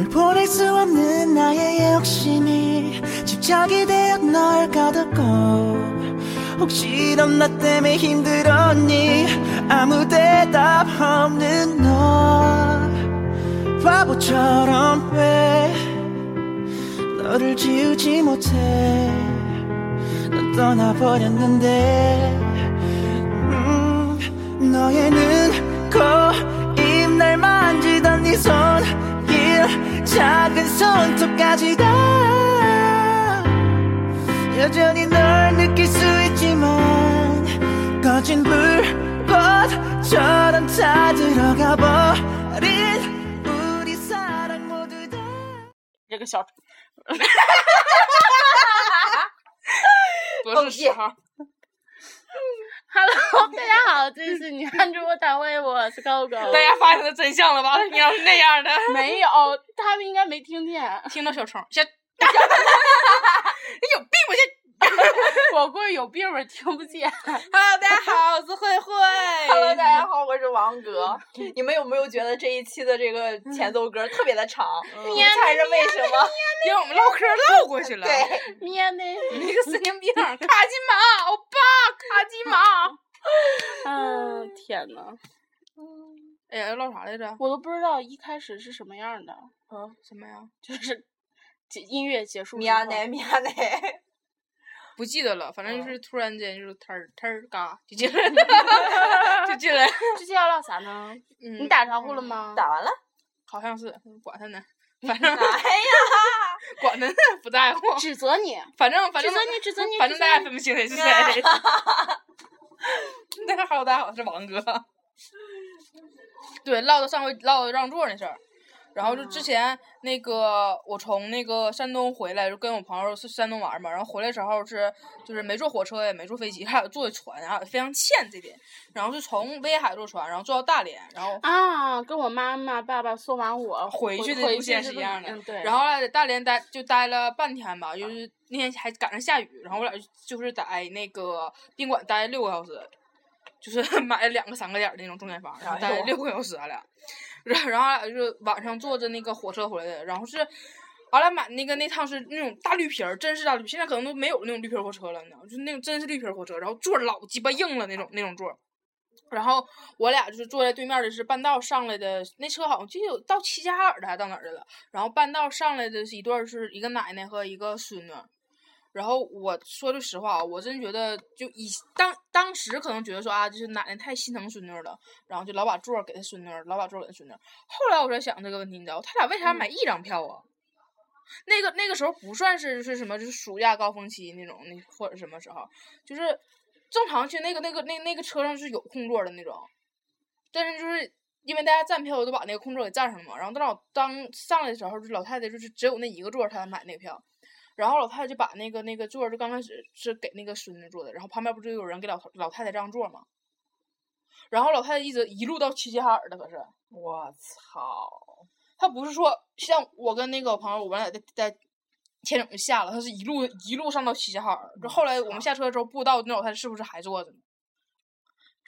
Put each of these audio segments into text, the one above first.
널 보낼 수 없는 나의 욕심이 집착이 되어 널 가뒀고 혹시 넌 나 때문에 힘들었니? 아무 대답 없는 너 바보처럼 왜 너를 지우지 못해? 넌 떠나버렸는데 음, 너의 작은 손톱까지 다 여전히 널 느낄 수 있지만 꺼진 불꽃처럼 다 들어가 버린 우리 사랑 모두 다 这个小多蹦迪是十号。 ，Hello，大家好，这是你看直播单位，我是狗狗。大家发现他真相了吧？你要是那样的，没有，他们应该没听见。听到小虫，小，你有病吧？这。我估计有病吧，听不见。Hello，大家好，我是慧慧。Hello，大家好，我是王哥。你们有没有觉得这一期的这个前奏歌特别的长？你猜是为什么？因为我们唠嗑唠过去了。对，面呢？你个神经病！卡金马，欧巴，卡金毛。嗯，天呐，哎呀，要唠啥来着？我都不知道一开始是什么样的，嗯，什么呀？就是音乐结束之后。米亚奈，米亚奈。不记得了，反正就是突然间就是嘚儿嘚儿嘎就进来了，就进来。这期要唠啥呢？嗯，你打招呼了吗？打完了。好像是，管他呢，反正哎呀，管他呢，不在乎。指责你，反正反正指责你，指责你，反正大家分不清谁是谁。那个好，大家好，我是王哥。对，唠到上回唠到让座那事儿，然后就之前那个我从那个山东回来，就跟我朋友去山东玩嘛，然后回来时候是就是没坐火车也没坐飞机，还有坐的船啊，非常欠这点。然后就从威海坐船，然后坐到大连，然后啊，跟我妈妈、爸爸送完我回去的路线是是一样的。嗯，对。然后在大连待就待了半天吧，就是那天还赶上下雨，然后我俩就是在那个宾馆待六个小时，就是 买了两个三个点儿的那种中间房，然后待了六个小时，俺俩。然后然后俺俩就晚上坐着那个火车回来的，然后是。俺俩买那个那趟是那种大绿皮儿，真是大绿皮，现在可能都没有那种绿皮火车了，你知道，就是那种真是绿皮火车，然后座老鸡巴硬了那种那种座。然后我俩就是坐在对面的是半道上来的，那车好像就有到齐齐哈尔的还到哪儿的了。然后半道上来的是一对是一个奶奶和一个孙女。然后我说句实话啊，我真觉得就以当当时可能觉得说啊，就是奶奶太心疼孙女了，然后就老把座儿给她孙女，老把座儿给她孙女。后来我在想这个问题，你知道他俩为啥买一张票啊？那个那个时候不算是是什么，就是暑假高峰期那种，那或者什么时候，就是正常去那个那个那那个车上是有空座的那种，但是就是因为大家站票都把那个空座给占上了嘛，然后到老当上来的时候，就老太太就是只有那一个座儿，她才买那个票，然后老太太就把那个那个座儿就刚开始是给那个孙子坐的，然后旁边不就有人给老头老太太让座嘛，然后老太太一直一路到齐齐哈尔的，可是。我操！他不是说像我跟那个朋友，我们俩在在天冷就下了，他是一路一路上到齐齐哈尔。就后来我们下车的时候，不知道那老太太是不是还坐着呢？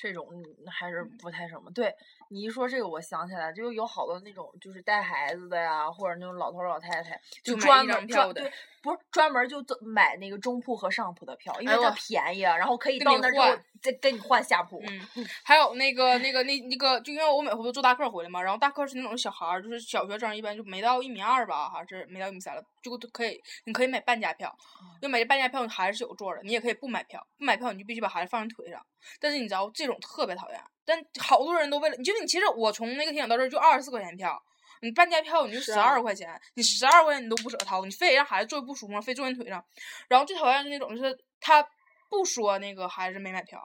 这种还是不太什么。对你一说这个，我想起来，就有好多那种就是带孩子的呀，或者那种老头老太太，就专门专对，不是专门就走买那个中铺和上铺的票，因为它便宜啊，然后可以到那儿之后换再跟你换下铺。嗯，还有那个那个那那个，就因为我每回都坐大客回来嘛，然后大客是那种小孩儿，就是小学生，一般就没到一米二吧，还是没到一米三了，就可以，你可以买半价票，要买这半价票，你孩子是有座的，你也可以不买票，不买票你就必须把孩子放你腿上。但是你知道这种特别讨厌，但好多人都为了，你就你其实我从那个天津到这儿就二十四块钱票，你半价票你就十啊二块钱，你十二块钱你都不舍得掏，你非得让孩子坐不舒服，非坐你腿上。然后最讨厌是那种就是他不说那个孩子没买票，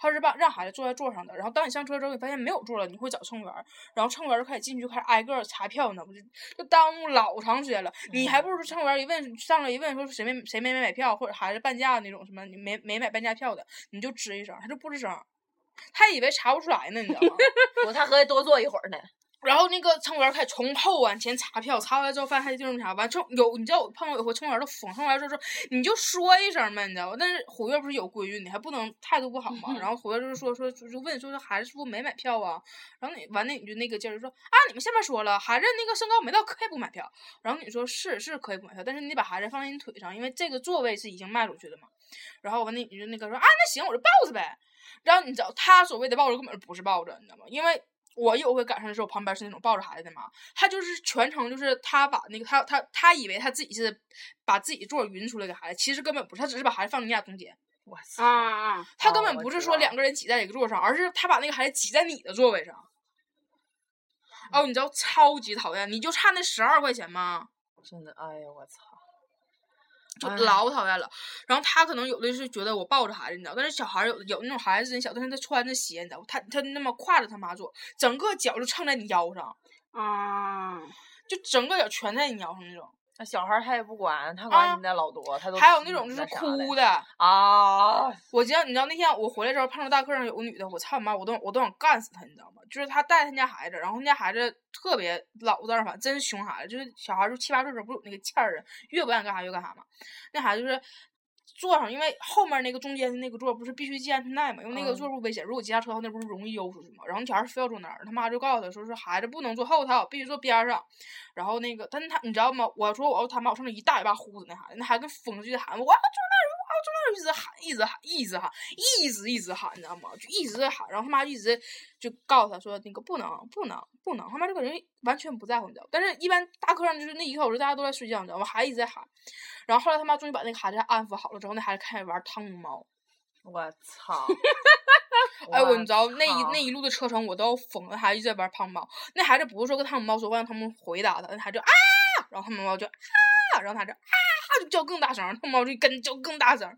他是把让孩子坐在座上的，然后当你上车之后，你发现没有座了，你会找乘务员，然后乘务员就开始进去开始挨个儿查票呢，不就就耽误老长时间了。你还不如说乘务员一问上来一问说谁没谁没没买票，或者孩子半价那种什么你没没买半价票的，你就吱一声，他就不吱声，他以为查不出来呢，你知道吗？我他合计多坐一会儿呢。然后那个乘务员开始从后往前查票，查完之后发现还得地方查，完乘有你知道我碰到有回乘务员都疯，乘务员说说你就说一声嘛，你知道吗？但是虎月不是有规矩，你还不能态度不好嘛。然后虎月就是说说就就问说说孩子是不是没买票啊？然后你完那你就那个劲儿就说啊你们下面说了孩子那个身高没到可以不买票。然后你说是是可以不买票，但是你得把孩子放在你腿上，因为这个座位是已经卖出去的嘛。然后完那你就那个说啊那行我就抱着呗。然后你知道他所谓的抱着根本就不是抱着，你知道吗？因为我有回赶上的时候，旁边是那种抱着孩子的妈，他就是全程就是他把那个他他他以为他自己是把自己座匀出来给孩子，其实根本不是，他只是把孩子放你俩中间，我操！啊啊！他根本不是说两个人挤在一个座上，而是他把那个孩子挤在你的座位上。哦，你知道超级讨厌，你就差那十二块钱吗？真的，哎呀，我操！就哎老讨厌了。然后他可能有的是觉得我抱着孩子，你知道，但是小孩儿有有那种孩子真小，但是他穿着鞋，你知道，他他那么挎着他妈坐，整个脚就蹭在你腰上，啊！就整个脚全在你腰上那种。那小孩儿他也不管，他啊管你那老多，他都还有那种就是哭的的，啊！我记得你知道那天我回来之后碰到大课上有个女的，我操你妈，我都我都想干死她，你知道吗？就是她带她家孩子，然后她家孩子特别老子反真熊孩子，就是小孩儿就七八岁时候不是有那个欠儿啊，越不愿意干啥越干啥嘛。那孩子就是坐上，因为后面那个中间的那个座不是必须系安全带嘛，因为那个嗯座不危险，如果急刹车那不是容易悠出去嘛。然后那小孩儿非要坐那儿，他妈就告诉他说是孩子不能坐后头，必须坐边上。然后那个，但是他你知道吗？我说我要他妈，我上那一大嘴巴呼子那孩子，那孩子跟疯似的喊我要坐那一直喊，一直喊，一直喊，一直一直喊，你知道吗？就一直在喊，然后他妈就一直就告诉他说那个不能不能不能，他妈这个人完全不在乎，你知道？但是一般大课上就是那一个小时大家都在睡觉，你知道吗？孩子一直在喊，然后后来他妈终于把那个孩子安抚好了之后，那孩子开始玩汤姆猫。我操！哎，我你知道那一那一路的车程我都要疯了，孩子一直在玩汤姆猫。那孩子不是说跟汤姆猫说话让汤姆回答他，那孩子就啊，然后汤姆猫就啊，然后他就啊就叫更大声，汤姆猫就跟着叫更大声。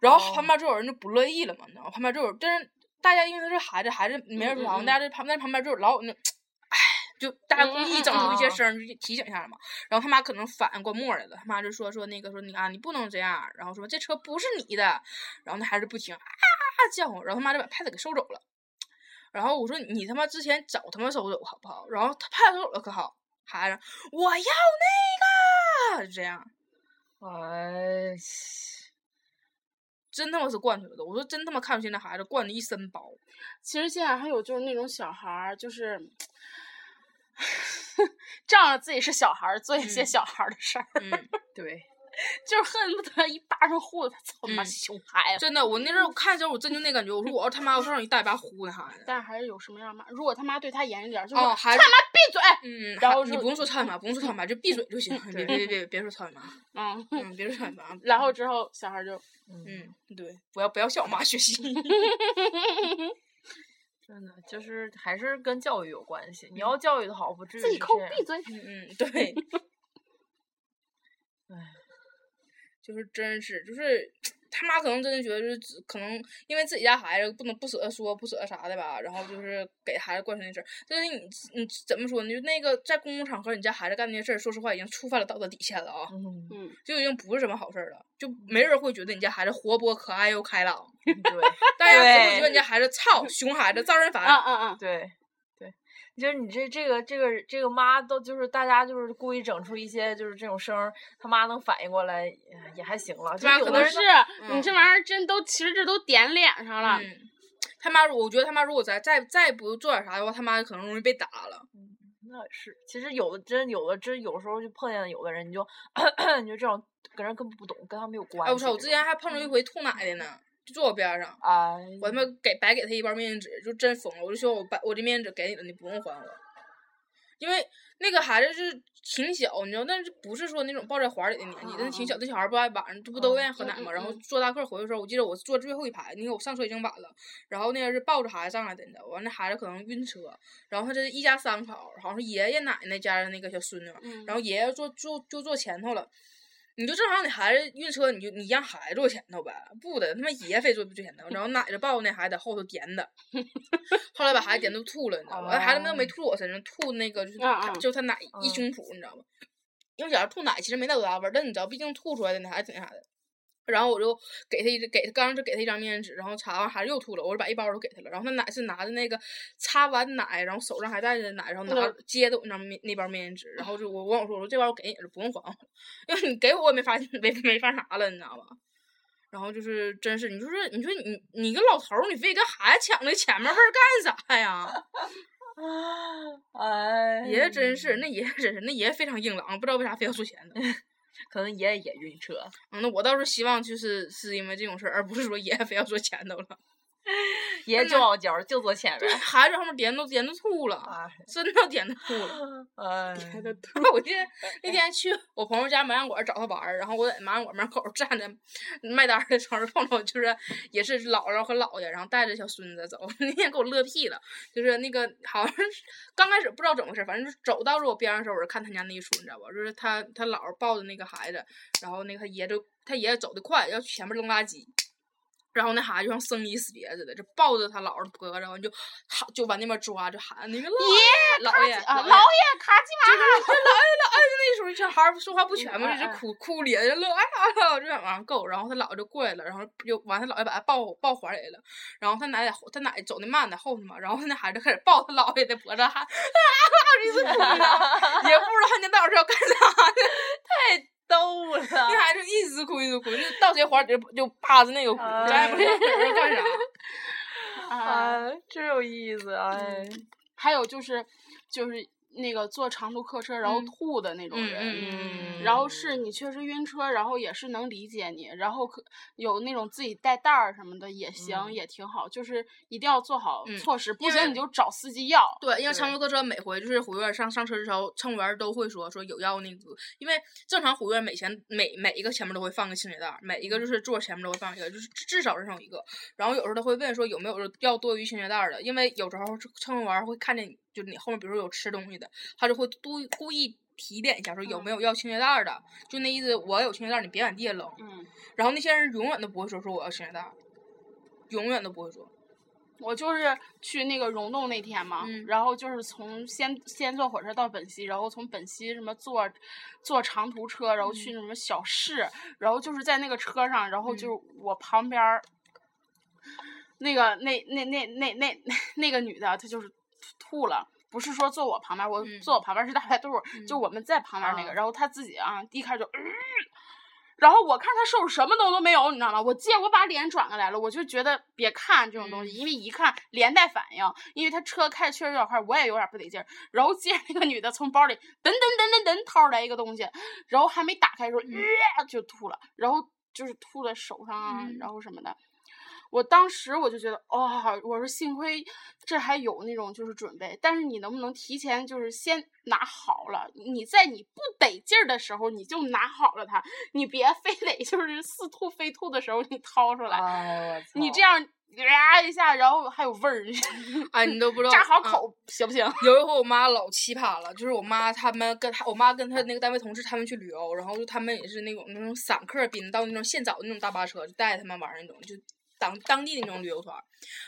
然后旁边就有人就不乐意了嘛，你知道吗？旁边就有，但是大家因为他是孩子，孩子没人说大家在旁但旁边就有老有那，唉，就大家故意整出一些声儿，就提醒一下了嘛。然后他妈可能反应过墨来了，他妈就说说那个说你啊，你不能这样，然后说这车不是你的，然后那孩子不听啊叫唤，然后他妈就把拍子给收走了。然后我说你他妈之前早他妈收走好不好？然后他派子收走了可好，孩子我要那个，就这样。哎，真他妈是惯出来的！我说真他妈看不起那孩子，惯的一身包。其实现在还有就是那种小孩儿，就是 仗着自己是小孩儿，做一些嗯小孩儿的事儿，嗯，对，就是恨不得一巴掌呼他，操他妈嗯熊孩子！真的，我那阵儿我看的时候，我真就那感觉，我说我要他妈，我上让一大嘴巴呼他孩子。但是还是有什么样骂。如果他妈对他严一点，就是他，妈闭嘴。嗯，然后你不用说操你妈，不用说操你妈，就闭嘴就行。别别别别别说操你妈，嗯，嗯，别说操你妈。然后之后小孩就嗯，对，不要不要向我妈学习。真的就是还是跟教育有关系。你要教育的好，不至于自己是这样抠闭嘴。嗯嗯，对。唉，就是真是，就是他妈可能真的觉得就是可能因为自己家孩子不能不舍得说不舍得啥的吧，然后就是给孩子惯成那事儿。但是你你怎么说呢？就那个在公共场合，你家孩子干那些事儿，说实话已经触犯了道德底线了啊，嗯，嗯，就已经不是什么好事儿了，就没人会觉得你家孩子活泼可爱又开朗，对大家只会对觉得你家孩子操 熊孩子招人烦。啊啊啊！对对，就是你这这个这个这个妈都就是大家就是故意整出一些就是这种声儿，他妈能反应过来也也还行了。就妈可能有的是，嗯你这玩意儿真都其实这都点脸上了。嗯，他妈，我觉得他妈如果再再再不做点啥的话，他妈可能容易被打了。那是，其实有的真有的真有时候就碰见有的人，你就 你就这种跟人根本不懂，跟他没有关系。哎，我操！我之前还碰着一回吐奶的呢，就坐我边儿上。哎，我他妈给白给他一包面巾纸，就真疯了。我就说我把我这面巾纸给你了，你不用还我，因为那个孩子是挺小，你知道，但是不是说那种抱在怀里的年纪，但是挺小。那小孩不爱晚上这不都愿意喝奶嘛？然后坐大客回去的时候，我记得我坐最后一排，因为我上车已经晚了。然后那个是抱着孩子上来的，你知道，完那孩子可能晕车，然后他这是一家三口，好像是爷爷奶奶家的那个小孙女，嗯然后爷爷坐坐就坐前头了。你就正好，你孩子晕车，你就你让孩子坐前头呗，不的，他妈爷非坐坐前头，然后奶着抱那孩子在后头颠的，后来把孩子颠都吐了，你知道吗？孩子们都没吐我身上，吐那个就是就他奶一胸脯，你知道吗？因为小孩吐奶其实没那多大味儿，但你知道，毕竟吐出来的那还挺那啥的。然后我就给他一给他刚就给他一张面纸，然后擦完孩子又吐了，我就把一包都给他了。然后他奶是拿着那个擦完奶，然后手上还带着奶，然后拿嗯接的我那张面那包面纸，然后就我我跟我说我说这包我给你了，不用还我，因为你给我我也没发现没没发啥了，你知道吧？然后就是真是你说是你说你你个老头儿，你非跟孩子抢那前面位儿干啥呀？哎，爷爷真是那爷爷真是那爷爷非常硬朗，不知道为啥非要坐前头。可能爷爷也晕车，嗯，那我倒是希望就是是因为这种事儿，而不是说爷爷非要坐前头了。爷爷就傲娇，就坐前对，面。孩子后面点都点都吐了，哎，真的点都吐了。哎，我记得 那天去我朋友家麻将馆找他玩儿，然后我在麻将馆门口站着卖单的时候碰着，就是也是姥姥和姥爷，然后带着小孙子走，那天给我乐屁了。就是那个好像是刚开始不知道怎么回事，反正就是走到了我边上的时候，我就看他家那一出，你知道吧？就是他他姥儿抱着那个孩子，然后那个他爷就他爷爷走得快，要去前面扔垃圾。然后那孩子就像生离死别似的，就抱着他姥姥的脖子，然后就喊，就往那边抓，就喊那个老爷，老爷，啊，姥老爷卡基就是玛，他姥爷老爷那时候小孩儿说话不全嘛，嗯嗯就是哭。哭咧咧乐，哎呀呀，就想往上够，然后他姥爷就过来了，然后就完他姥爷把他抱抱怀里了，然后他奶奶后他奶走的慢在后头嘛，然后他那孩子开始抱他姥爷的脖子喊啊，一直哭，你知道吗也不知道他那到底是要干啥的，逗了。那孩子一直哭一直哭，就到谁怀里就就趴着那个哭，咱也不知道干啥。啊，哎，真有意思，哎，还有就是就是那个坐长途客车然后嗯吐的那种嗯人。嗯然后是你确实晕车，然后也是能理解你，然后可有那种自己带袋儿什么的也行，嗯也挺好，就是一定要做好嗯措施，不行你就找司机要。对，因为长途客车每回就是护院上上车的时候，乘务员都会说说有要那个，因为正常护院每前每每一个前面都会放个清洁袋儿，每一个就是座前面都会放一个，就是至少人上有一个。然后有时候他会问说有没有要多余清洁袋儿的，因为有时候乘务员会看见你就是你后面比如说有吃东西的，他就会故意故意提点一下说有没有要清洁袋儿的，就那意思我有清洁袋你别往地下扔。嗯，然后那些人永远都不会说说我要清洁袋，永远都不会说。我就是去那个溶洞那天嘛，嗯。然后就是从先先坐火车到本溪，然后从本溪什么坐坐长途车，然后去什么小市，然后就是在那个车上，然后嗯就是我旁边儿那个那那那那那那个女的，她就是吐了。不是说坐我旁边，我嗯坐我旁边是大排肚儿，就嗯我们在旁边那个，啊然后他自己啊，一开始就、呃然后我看他手什么东西都没有，你知道吗？我借我把脸转过来了，我就觉得别看这种东西，因为一看连带反应，因为他车开确实有点快，我也有点不得劲儿。然后接着那个女的从包里噔噔噔噔噔掏出来一个东西，然后还没打开的时候，呃就吐了，然后就是吐在手上然后什么的。我当时我就觉得，哦，我说幸亏这还有那种就是准备，但是你能不能提前就是先拿好了？你在你不得劲儿的时候你就拿好了它，你别非得 就是似吐非吐的时候你掏出来，哎你这样呀一下，然后还有味儿，哎，你都不知道扎好嗯口行不行？有一回我妈老奇葩了，就是我妈他们跟她，我妈跟她那个单位同事他们去旅游，然后就他们也是那种那种散客宾到那种现找的那种大巴车，就带他们玩儿那种，就当当地的那种旅游团。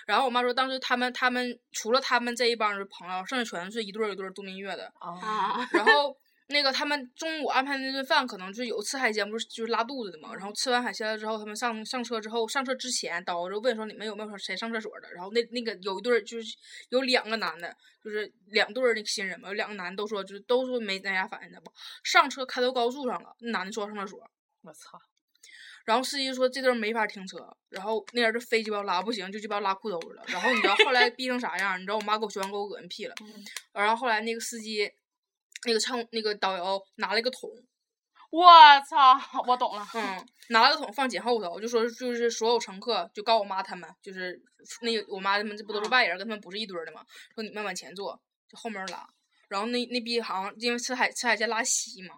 然后我妈说，当时他们他们除了他们这一帮人朋友，剩下全是一对儿一对儿度蜜月的。啊，啊，然 后那个他们中午安排那顿饭，可能就有吃海鲜，不是就是拉肚子的嘛。然后吃完海鲜了之后，他们上上车之后，上车之前导游就问说你们有没有谁上厕所的？然后那那个有一对儿就是有两个男的，就是两对儿那个新人嘛，有两个男的都说就是都说没在家反应的不。上车开到高速上了，那男的说上厕所，我操，然后司机说这地儿没法停车，然后那人就非鸡巴拉不行，就鸡巴拉裤兜子了。然后你知道后来逼成啥样？你知道我妈给我学完给我恶心屁了。然后后来那个司机，那个乘那个导游拿了一个桶，我操，我懂了，嗯，拿了个桶放紧后头，就说就是所有乘客就告我妈他们，就是那个我妈他们这不都是外人，跟他们不是一堆儿的嘛，说你们往前坐，就后面拉。然后那那逼好像因为吃海吃海鲜拉稀嘛，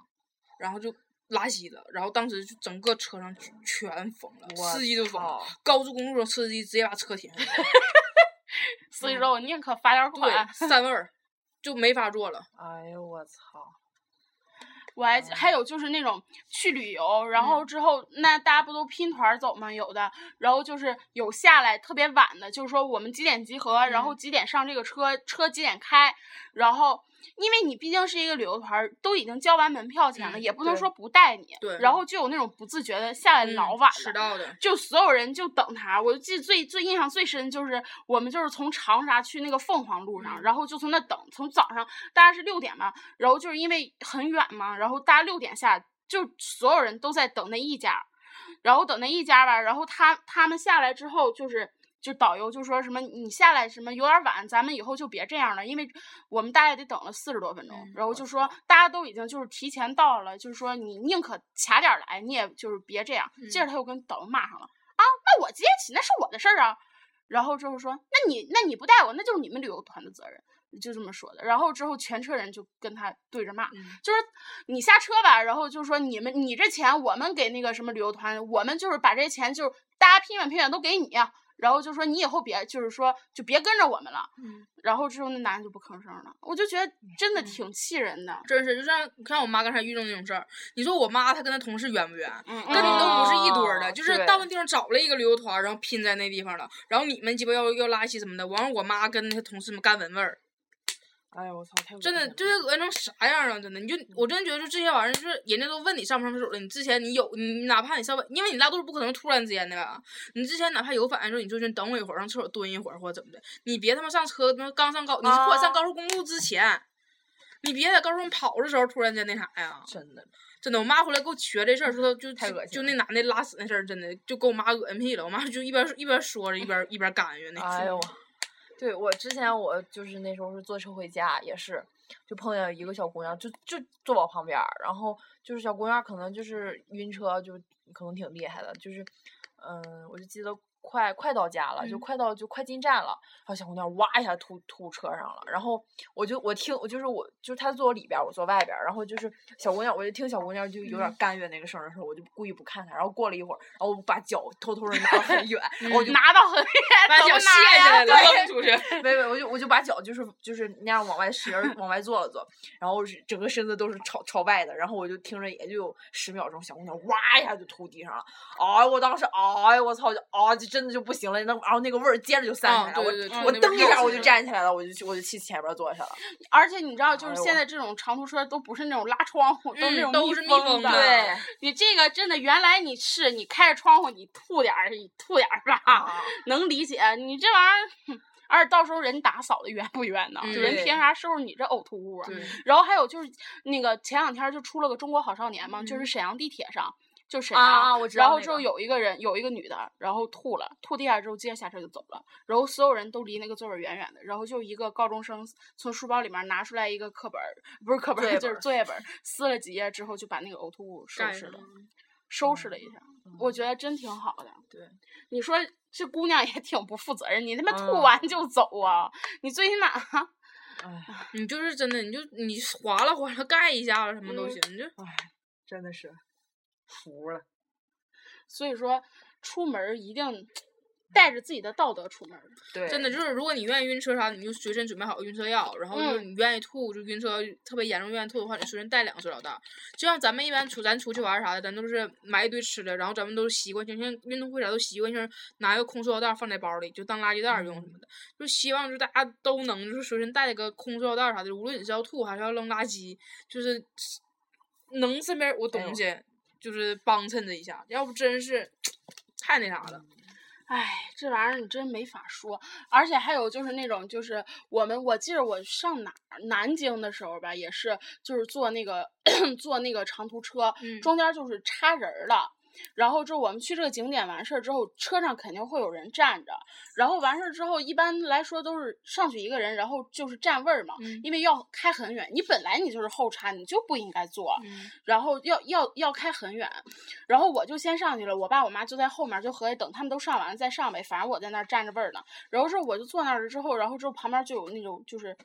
然后就拉稀了，然后当时就整个车上全全封了，司机都疯了，高速公路上司机直接把车停下来了，司机说我宁可罚点儿款。对，三味儿就没法坐了。哎呦我操，我还还有就是那种去旅游，然后之后那大家不都拼团儿走吗？有的，然后就是有下来特别晚的，就是说我们几点集合，然后几点上这个车，车几点开，然后因为你毕竟是一个旅游团儿，都已经交完门票钱了，嗯也不能说不带你，对然后就有那种不自觉的下来老晚了，迟到的，就所有人就等他，我就记得最最印象最深就是我们就是从长沙去那个凤凰路上，嗯。然后就从那等，从早上大概是六点吧，然后就是因为很远嘛，然后大家六点下，就所有人都在等那一家，然后等那一家吧，然后他他们下来之后就是。就导游就说什么你下来什么有点晚，咱们以后就别这样了，因为我们大概得等了四十多分钟，嗯然后就说大家都已经就是提前到了，就是说你宁可卡点儿来，你也就是别这样。接着他又跟导游骂上了啊，那我接起那是我的事儿啊。然后之后说，那你那你不带我，那就是你们旅游团的责任，就这么说的。然后之后全车人就跟他对着骂，嗯就是你下车吧，然后就说你们你这钱我们给那个什么旅游团，我们就是把这些钱就是大家拼远拼远都给你呀、然后就说你以后别就是说就别跟着我们了。嗯然后之后那男的就不吭声了，我就觉得真的挺气人的。真是就像像我妈刚才遇到那种事儿，你说我妈她跟她同事冤不冤？嗯，跟你都不是一堆儿的，哦就是对到那地方找了一个旅游团，然后拼在那地方了，然后你们鸡巴要要拉稀什么的，完了我妈跟她同事们干闻味儿，哎呀，我操，太真的就是恶心成啥样啊！真的，你就我真觉得就这些玩意儿，就是人家都问你上不上厕所了，你之前你有你哪怕你稍微，因为你拉肚子不可能突然之间的吧，你之前哪怕有反应的时候，你就先等我一会儿，上厕所蹲一会儿或者怎么的，你别他妈上车，他妈刚上高，你是或者上啊高速公路之前。你别在高速上跑的时候突然间那啥呀！真的，真的，我妈回来给我学这事儿，说她就就太恶心就那男的拉屎那事儿，真的就给我妈恶心屁了。我妈就一边一边说着，一边一边干哕那。哎呦，对我之前我就是那时候是坐车回家，也是就碰见一个小姑娘，就就坐我旁边儿，然后就是小姑娘可能就是晕车，就可能挺厉害的，就是嗯，我就记得。快快到家了，就嗯。快到就快进站了，然后小姑娘哇一下吐吐车上了，然后我就我听我就是我就是她坐我里边，我坐外边，然后就是小姑娘，我就听小姑娘就有点嗯。干预那个声的时候，我就故意不看她，然后过了一会儿，然后我把脚偷偷的 拿到很远，我就拿到很远，把脚卸下来了，对扔出去。没没，我就我就把脚就是就是那样往外使劲往外坐了坐，然后是整个身子都是朝朝外的，然后我就听着也就有十秒钟，小姑娘哇一下就吐地上了，哎，我当时哎我操，就啊就真的就不行了，那然后那个味儿接着就散啊开了，我我蹬一下我就站起来了，我就去我就去前边儿坐下了，而且你知道，就是现在这种长途车都不是那种拉窗户，都是那种嗯都是密封的。对，你这个真的，原来你是你开着窗户，你吐点儿，你吐点儿吧，啊能理解。你这玩意儿，而且到时候人打扫的冤不冤呢？嗯就人凭啥收拾你这呕吐物啊？然后还有就是那个前两天就出了个《中国好少年》嘛，就是嗯沈阳地铁上，就沈阳，啊啊我知然后之后有一个人有一个女的，然后吐了，吐地下之后接着下车就走了，然后所有人都离那个座位远远的，然后就一个高中生从书包里面拿出来一个课本儿，不是课本儿，就是作业本撕了几页之后就把那个呕吐物收拾了，收拾了一下，我嗯觉得真挺好的。对，你说这姑娘也挺不负责任，你他妈吐嗯完就走啊？你最起码。哎，你就是真的，你就你划拉划拉盖一下子什么都嗯行，你就哎，真的是服了，所以说，出门儿一定 带着自己的道德出门儿。对，真的就是，如果你愿意晕车啥的，你就随身准备好晕车药，然后就是嗯你愿意吐，就晕车特别严重愿意吐的话，你随身带两个塑料袋儿。就像咱们一般出咱出去玩儿啥的，咱都是买一堆吃的，然后咱们都是习惯性，像运动会啥都习惯性拿一个空塑料袋儿放在包里，就当垃圾袋儿用什么的。就希望就是大家都能就是随身带一个空塑料袋儿啥的，无论你是要吐还是要扔垃圾，就是能身边有个东西，就是帮衬他一下，要不真是太那啥了。唉，这玩意儿你真没法说。而且还有就是那种，就是我们我记得我上哪儿南京的时候吧，也是就是坐那个 坐那个长途车，嗯中间就是插人儿了。然后之后我们去这个景点完事儿之后，车上肯定会有人站着。然后完事儿之后，一般来说都是上去一个人，然后就是占位儿嘛，嗯因为要开很远。你本来你就是后插，你就不应该坐。嗯然后要要要开很远，然后我就先上去了，我爸我妈就在后面就合计等他们都上完了再上呗，反正我在那儿占着位儿呢。然后之后我就坐那儿了之后，然后之后旁边就有那种就是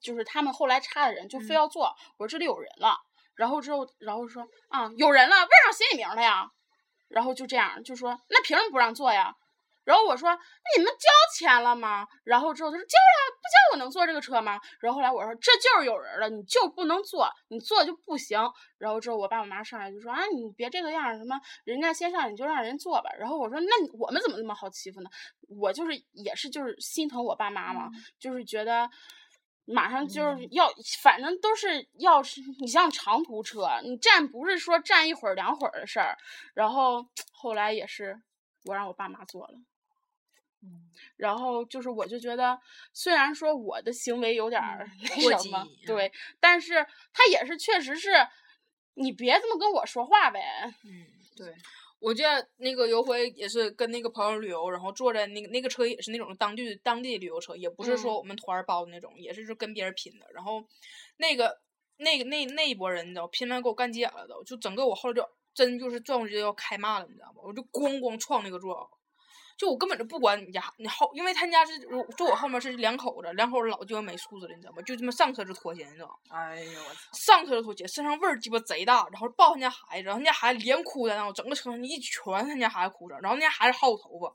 就是他们后来插的人就非嗯要坐，我说这里有人了，然后之后然后说啊有人了，位上写你名儿了呀，然后就这样就说那凭什么不让坐呀？然后我说那你们交钱了吗？然后之后他说交了，不交我能坐这个车吗？然后后来我说这就是有人了，你就不能坐，你坐就不行。然后之后我爸我妈上来就说啊你别这个样，什么人家先上你就让人坐吧。然后我说那我们怎么那么好欺负呢？我就是也是就是心疼我爸妈嘛，就是觉得。马上就是要，反正都是要是你像长途车，你站不是说站一会儿两会儿的事儿。然后后来也是我让我爸妈坐了，嗯，然后就是我就觉得，虽然说我的行为有点儿那什么，对，但是他也是确实是，你别这么跟我说话呗。嗯，对。我记得那个有回也是跟那个朋友旅游，然后坐在那个那个车也是那种当地当地旅游车，也不是说我们团儿包的那种，也是就跟别人拼的。然后那个那个那那一波人你知道，拼完给我干急眼了都，就整个我后来就真就是撞过去要开骂了，你知道吗？我就咣咣撞那个座。就我根本就不管你家你后，因为他家是坐我后面是两口子，两口子老鸡巴没素质了，你知道吗？就这么上车就脱鞋，你知道吗？哎呦我操！上车就脱鞋，身上味儿鸡巴贼大，然后抱他家孩子，然后他家孩子连哭带闹，整个车上一全他家孩子哭着，然后那家孩子薅我头发。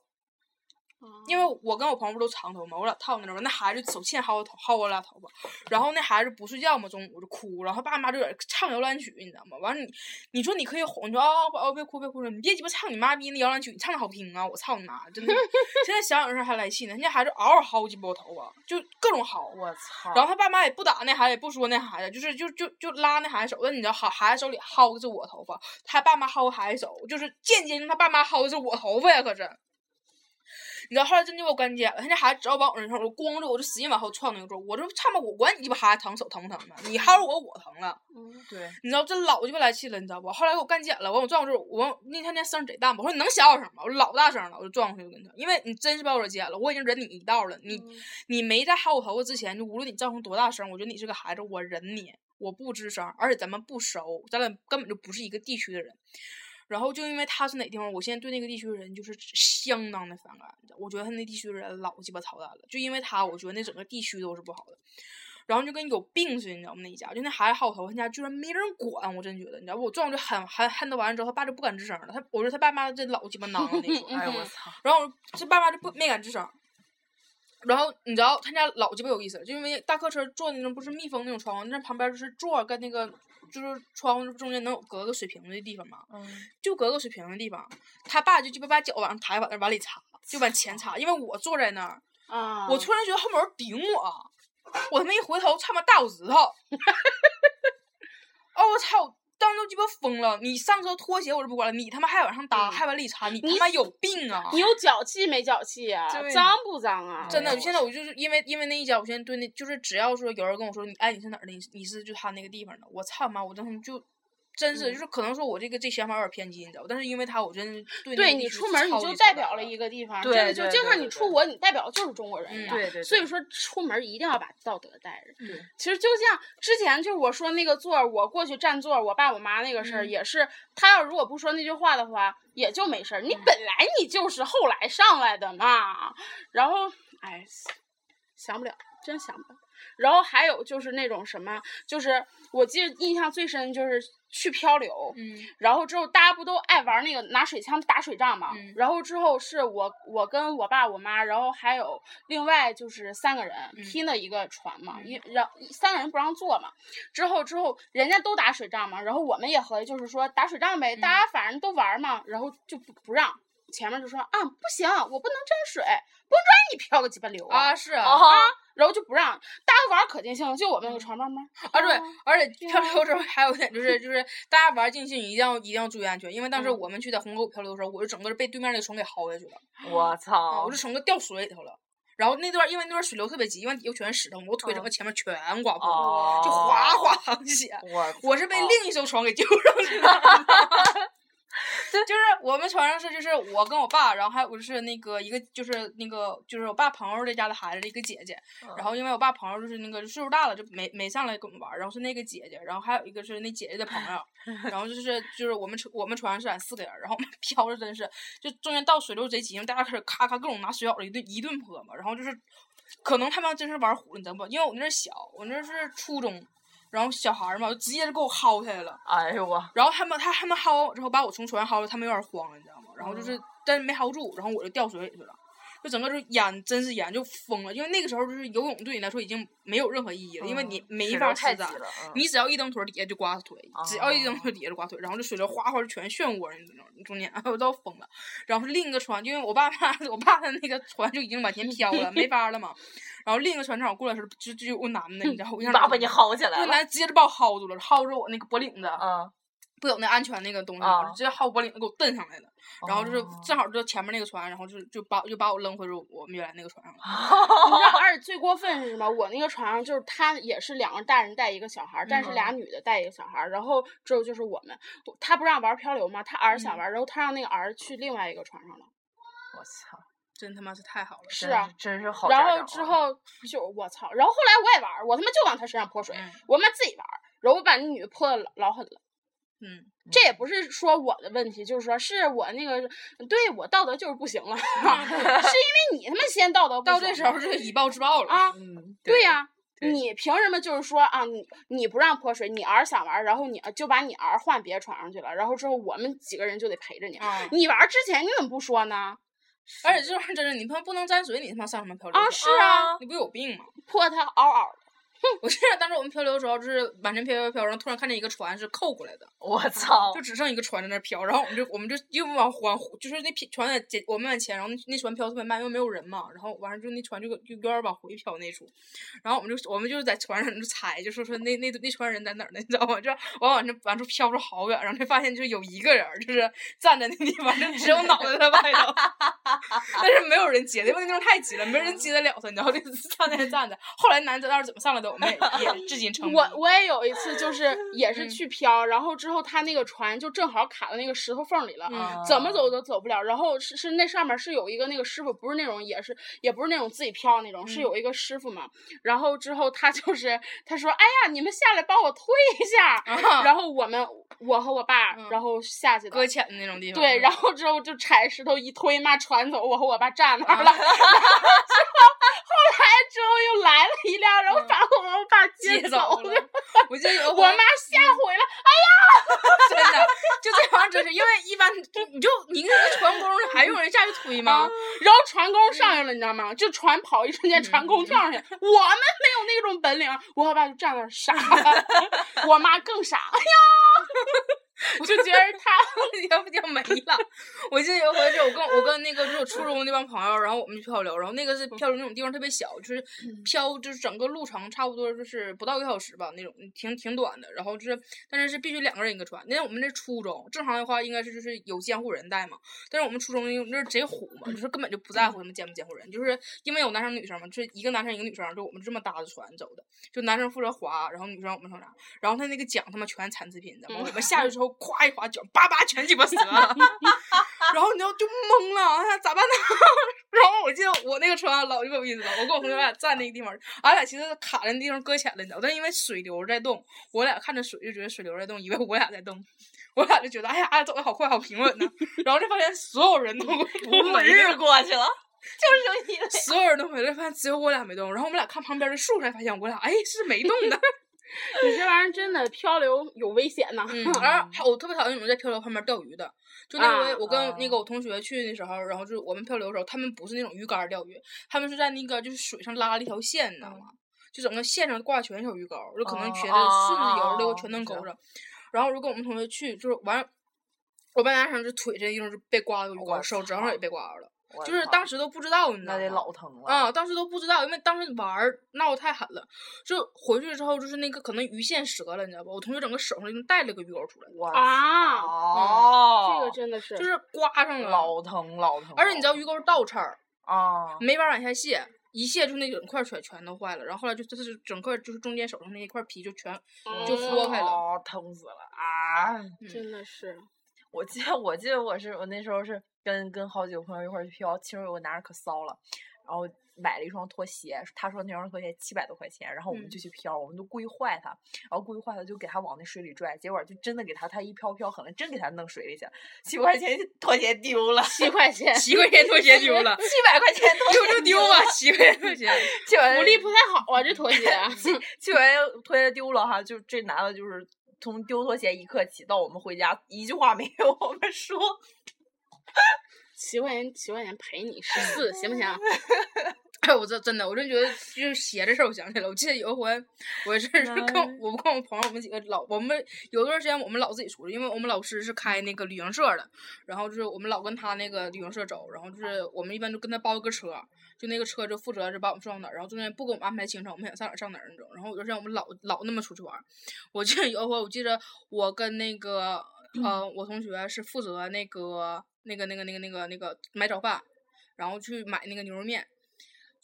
因为我跟我朋友不都长头嘛，我俩套那种，那孩子手欠薅我头，薅我俩头发，然后那孩子不睡觉嘛，中午就哭，然后他爸妈就在那唱摇篮曲，你知道吗？完了你，你说你可以哄，你说啊宝宝别哭别哭了，你别鸡巴唱你妈逼那摇篮曲，你唱的好听啊，我操你妈，真的，现在想想这还来气呢。人家孩子嗷嗷薅鸡巴我头发，就各种薅，我操。然后他爸妈也不打那孩子，也不说那孩子，就是就就就拉那孩子手，但你知道，好孩子手里薅的是我头发，他爸妈薅孩子手，就是间接他爸妈薅的是我头发呀，可是。你知道后来真就给我干急了，他那孩子只要往我身上，我光着我就使劲往后撞那个桌，我就他妈我管你鸡巴孩子疼手疼不疼呢？你薅我我疼了，嗯，对，你知道这老鸡巴来气了，你知道不？后来给我干急了，完我撞过去，我那天那声贼大嘛，我说你能小点声吗？我老大声了，我就撞过去就跟他，因为你真是把我急了，我已经忍你一道了，你你没在薅我头发之前，就无论你造成多大声，我觉得你是个孩子，我忍你，我不吱声，而且咱们不熟，咱俩根本就不是一个地区的人。然后就因为他是哪地方，我现在对那个地区的人就是相当的反感。我觉得他那地区的人老鸡巴操蛋了。就因为他，我觉得那整个地区都是不好的。然后就跟有病似的，你知道吗？那一家就那孩子好头，他家居然没人管，我真觉得，你知道不？我撞就喊喊喊他完了之后，他爸就不敢吱声了。他我说他爸妈这老鸡巴囊那种，哎呦我操！然后这爸妈就不没敢吱声。然后你知道他家老鸡巴有意思，就因为大客车坐那种不是密封那种窗户，那旁边就是座跟那个就是窗户中间能有隔个水平的地方嘛，就隔个水平的地方，他爸就鸡巴把脚往上抬，往那往里插，就往前插，因为我坐在那儿，我突然觉得后面有人顶我，我他妈一回头，他妈大拇指头，哦我操！当时都鸡巴疯了！你上车拖鞋我就不管了，你他妈还往上搭，还往里插，你他妈有病啊！你有脚气没脚气啊？脏不脏啊？真的，现在我就是因为因为那一脚，我现在对那就是只要说有人跟我说你哎你是哪儿的？你你是就他那个地方的？我操妈！我当时就。真是，就是可能说我这个这想法有点偏激，你知道但是因为他，我真对对你出门你就代表了一个地方，真的就就像你出国，你代表的就是中国人一样。对对。所以说出门一定要把道德带着。对。其实就像之前就是我说那个座，我过去占座，我爸我妈那个事儿也是，他要如果不说那句话的话，也就没事儿。你本来你就是后来上来的嘛，然后哎，想不了，真想不了。然后还有就是那种什么，就是我记得印象最深就是去漂流，嗯，然后之后大家不都爱玩那个拿水枪打水仗嘛，嗯，然后之后是我我跟我爸我妈，然后还有另外就是三个人拼的一个船嘛，一让三个人不让坐嘛，之后之后人家都打水仗嘛，然后我们也合计就是说打水仗呗，大家反正都玩嘛，然后就不不让。前面就说啊不行，我不能沾水，不沾你漂个鸡巴流啊！是啊，然后就不让大家玩可尽兴了，就我们那个船慢慢啊对，而且漂流时候还有一点就是就是大家玩尽兴一定要一定要注意安全，因为当时我们去在虹口漂流的时候，我就整个被对面那个船给薅下去了。我操！我就整个掉水里头了。然后那段因为那段水流特别急，因为底下全是石头，我腿整个前面全刮破，就哗哗淌血。我我是被另一艘船给救上去的。就是我们船上是就是我跟我爸，然后还有就是那个一个就是那个就是我爸朋友的家的孩子的一个姐姐，然后因为我爸朋友就是那个岁数大了就没没上来跟我们玩，然后是那个姐姐，然后还有一个是那姐姐的朋友，然后就是就是我们船我们船上是俺四个人，然后我们 漂着真是就中间到水流贼急，大家开始咔咔各种拿水舀子一顿一顿泼嘛，然后就是可能他们真是玩糊了，你知道不？因为我那小，我那是初中。然后小孩嘛，就直接就给我薅下来了。哎呦我！然后他们他他们薅之后把我从船上薅了，他们有点慌了，你知道吗？然后就是但是没薅住，然后我就掉水里去了。就整个就眼，真是眼，就疯了。因为那个时候就是游泳对你来说已经没有任何意义了，因为你嗯没法施展流太急。了，嗯你只要一蹬腿，底下就刮腿；只要一蹬哦腿，底下就刮腿，然后就水流哗哗就全漩涡那种中间，我都要疯了。然后另一个船，因为我爸妈，我爸的那个船就已经往前飘了，没法了嘛。然后另一个船正好过来时候，就就有个男的，你知道，我一下你爸把你薅起来了，那男的直接就把我薅住了，薅住我那个脖领子，嗯，不有那安全那个东西吗？啊直接薅脖领子给我蹬上来了。然后就是哦正好就前面那个船，然后就就把就把我扔回去我们原来那个船上了。你知道，而且最过分是什么？我那个船上就是他也是两个大人带一个小孩儿，但是俩女的带一个小孩儿，然后之后就是我们，他不让玩漂流吗？他儿想玩，然后他让那个儿去另外一个船上了。我操，真他妈是太好了。是啊，真是好然后之后就我操，然后后来我也玩，我他妈就往他身上泼水，嗯我他妈自己玩，然后我把那女的泼的老老狠了。嗯，这也不是说我的问题，就是说是我那个对我道德就是不行了，是因为你他妈先道德不行到这时候就是以暴制暴了。啊，嗯，对呀、对你凭什么就是说啊，你你不让泼水，你儿想玩，然后你就把你儿换别床上去了，然后之后我们几个人就得陪着你。啊，你玩之前你怎么不说呢？而且这玩意儿真是，你他妈不能沾水，你他妈上什么漂流啊，是啊，你不有病吗？泼他嗷嗷的。我记得当时我们漂流的时候，就是满身飘飘飘，然后突然看见一个船是扣过来的，我操就，只剩一个船在那儿飘，然后我们就我们就又往往就是那飘船在前我们往前，然后那那船飘特别慢，因为没有人嘛，然后完事儿就那船就就有点往回飘那处，然后我们就我们就是在船上就猜，就说说那那那船人在哪儿呢？你知道吗？就往往这往出飘出好远，然后就发现就有一个人就是站在那地方，就只有脑袋在外头，但是没有人接的，因为那地方太挤了，没人接得了他，你知道，就站在那站着。后来男的到底怎么上来的，我们也也至今成。我我也有一次就是 也是嗯去漂，然后之后他那个船就正好卡到那个石头缝里了。嗯怎么走都走不了，然后是是那上面是有一个那个师傅，不是那种也是也不是那种自己漂那种，是嗯有一个师傅嘛。然后之后他就是他说，哎呀，你们下来帮我推一下。啊然后我们我和我爸，嗯然后下去。搁浅的那种地方。对，然后之后就踩石头一推，妈船走，我和我爸站那儿了。啊然后之后又来了一辆，然后把我和我爸接接走走了。我记得我妈吓毁了。哎呀 真的，就这玩意儿真是，因为一般你就你那个船工还用人下去推吗？然后船工上去了，你知道吗？就船跑一瞬间，船工跳上去，我们没有那种本领，我和爸就站那儿傻，我妈更傻。哎呀，我就觉得他要不就没了。我记得有一回是我跟我跟那个就是我初中那帮朋友，然后我们去漂流，然后那个是漂流那种地方特别小，就是漂就是整个路程差不多就是不到一个小时吧那种，挺挺短的。然后就是但是是必须两个人一个船。那我们那初中正常的话应该是就是有监护人带嘛，但是我们初中那是贼虎嘛，就是根本就不在乎他们监不监护人，就是因为有男生女生嘛，就是一个男生一个女生，就我们这么搭着船走的，就男生负责划，然后女生我们上啥，然后他那个桨他妈全残次品，你知道吗？我们下去之后咵一划桨，叭叭全鸡巴死了，然后你知道就懵了，哎呀咋办呢？然后我记得我那个船老有意思了，我跟我同学俩站那个地方，俺俩其实卡在那地方搁浅了，你知道，但因为水流在动，我俩看着水就觉得水流在动，以为我俩在动。我俩就觉得，哎呀，俺俩走的好快，好平稳呢。然后就发现所有人都不五回日过去了，就是因为所有人都回来，发现只有我俩没动。然后我们俩看旁边的树，才发现我俩哎是没动的。你这玩意儿真的漂流有危险呐。嗯，而 还我特别讨厌那种在漂流旁边钓鱼的。就那回啊我跟那啊个我同学去的时候，然后就是我们漂流的时候，他们不是那种鱼竿儿钓鱼，他们是在那个就是水上拉了一条线，你知道吗？就整个线上挂全是小鱼钩，就可能哦觉得顺着游的，我哦知道全能勾着。然后如果我们同学去，就是完，我班男生就腿这地方就被刮了个鱼我钩，手正上也被刮着了，我就是当时都不知道，你知道那得吗？老疼了啊、当时都不知道，因为当时玩儿闹得太狠了，就回去之后就是那个可能鱼线折了，你知道吧？我同学整个手上已经带了个鱼钩出来，哇啊哦，这个真的是，就是刮上了，老疼老疼，而且你知道鱼钩是倒刺儿，啊，没法往下卸，一卸就那整块儿全全都坏了，然后后来就就是整个就是中间手上那一块皮就全就豁开了。哦，疼死了啊！真的是。我记得，我记得我是我那时候是跟跟好几个朋友一块儿去漂，其中有个男人可骚了，然后买了一双拖鞋，他说那双拖鞋七百多块钱，然后我们嗯就去漂，我们都故意坏他，然后故意坏他就给他往那水里拽，结果就真的给他，他一漂漂狠了，真给他弄水里去了，七百块钱拖鞋丢了，七块钱，七块钱拖鞋丢了，七百块钱拖丢鞋就丢吧，七块钱拖鞋。七百福利不太好啊，这拖鞋。七百块钱拖鞋丢了哈，就这男的就是从丢拖鞋一刻起到我们回家一句话没有我们说。七块钱七块钱赔你十四，行不行？哎，我这真的，我真觉得就是鞋这事儿，我想起来了。我记得有一回，我是跟我我跟我朋友，我们几个老，我们有段时间我们老自己出去，因为我们老师是开那个旅行社的，然后就是我们老跟他那个旅行社走，然后就是我们一般就跟他包一个车，就那个车就负责是把我们送到哪儿，然后中间不给我们安排行程，我们想上哪儿上哪儿那种。然后有段时间我们老老那么出去玩儿，我记得有一回，我记得我跟那个呃我同学是负责那个那个那个那个那个那个买早饭，然后去买那个牛肉面。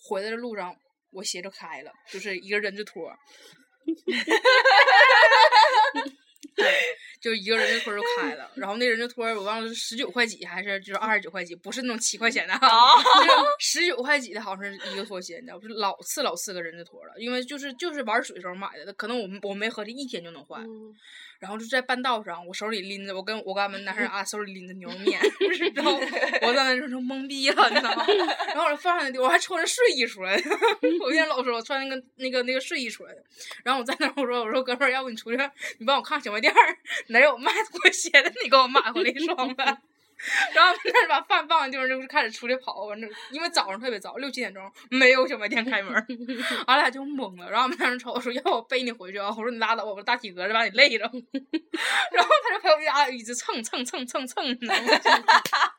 回来的路上，我鞋就开了，就是一个人字拖，对，就一个人字拖就开了。然后那人字拖我忘了是十九块几还是就是二十九块几，不是那种七块钱的哈，十九块几的，好像是一个拖鞋，你知道不？是老次老次个人字拖了，因为就是就是玩水时候买的，可能我们我没合计一天就能坏。然后就在半道上，我手里拎着，我跟我跟俺们男生啊 手里拎着牛肉面，然后 我在那时候就懵逼了，你知道吗？然后我就放下去，我还穿着睡衣出来的。我跟老说，我穿那个那个那个睡衣出来的。然后我在那我说我说哥们儿，要不你出去，你帮我看小卖店儿哪有卖拖鞋的，你给我买回来一双呗。然后那把饭放的地方，就是开始出去跑，反正因为早上特别早，六七点钟没有小卖店开门，俺俩就懵了。然后我们俩人瞅我说：“要不我背你回去啊？”我说：“你拉倒吧，我大体格子把你累着。”然后他就陪我家一直蹭蹭蹭蹭蹭，你知道吗？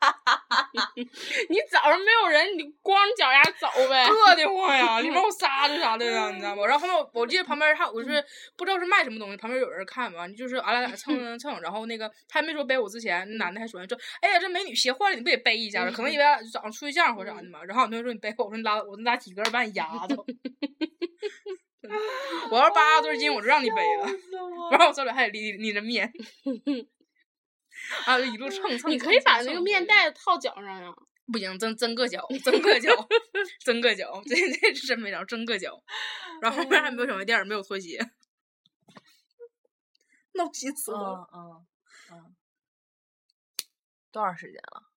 你早上没有人，你光脚丫走呗。硌得慌呀，里面有沙子啥的呀，你知道吗？然后后面我我记得旁边还我是不知道是卖什么东西，旁边有人看嘛，就是俺俩在蹭蹭蹭，然后那个他还没说背我之前，那男的还说说：“哎呀，这美女鞋坏了，你不得背一下子？可能以为俺俩早上处对象或啥的嘛。”然后我同学说：“你背我。”我说：“你拉倒，我那大体格把你压着。”我要是八十多斤，我就让你背了。然后我手里还得拎拎着面，啊，就一路蹭蹭。你可以把那个面袋子套脚上呀。不行，真真硌脚，真硌脚，真硌脚，这这真没招，真硌脚。然后后面还没有小卖店，没有拖鞋，闹心死了。嗯嗯嗯。多长时间了？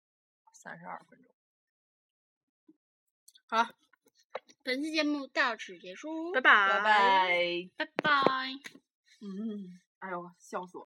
三十二分钟。好了，本期节目到此结束，拜拜拜拜拜。嗯，哎呦，笑死我。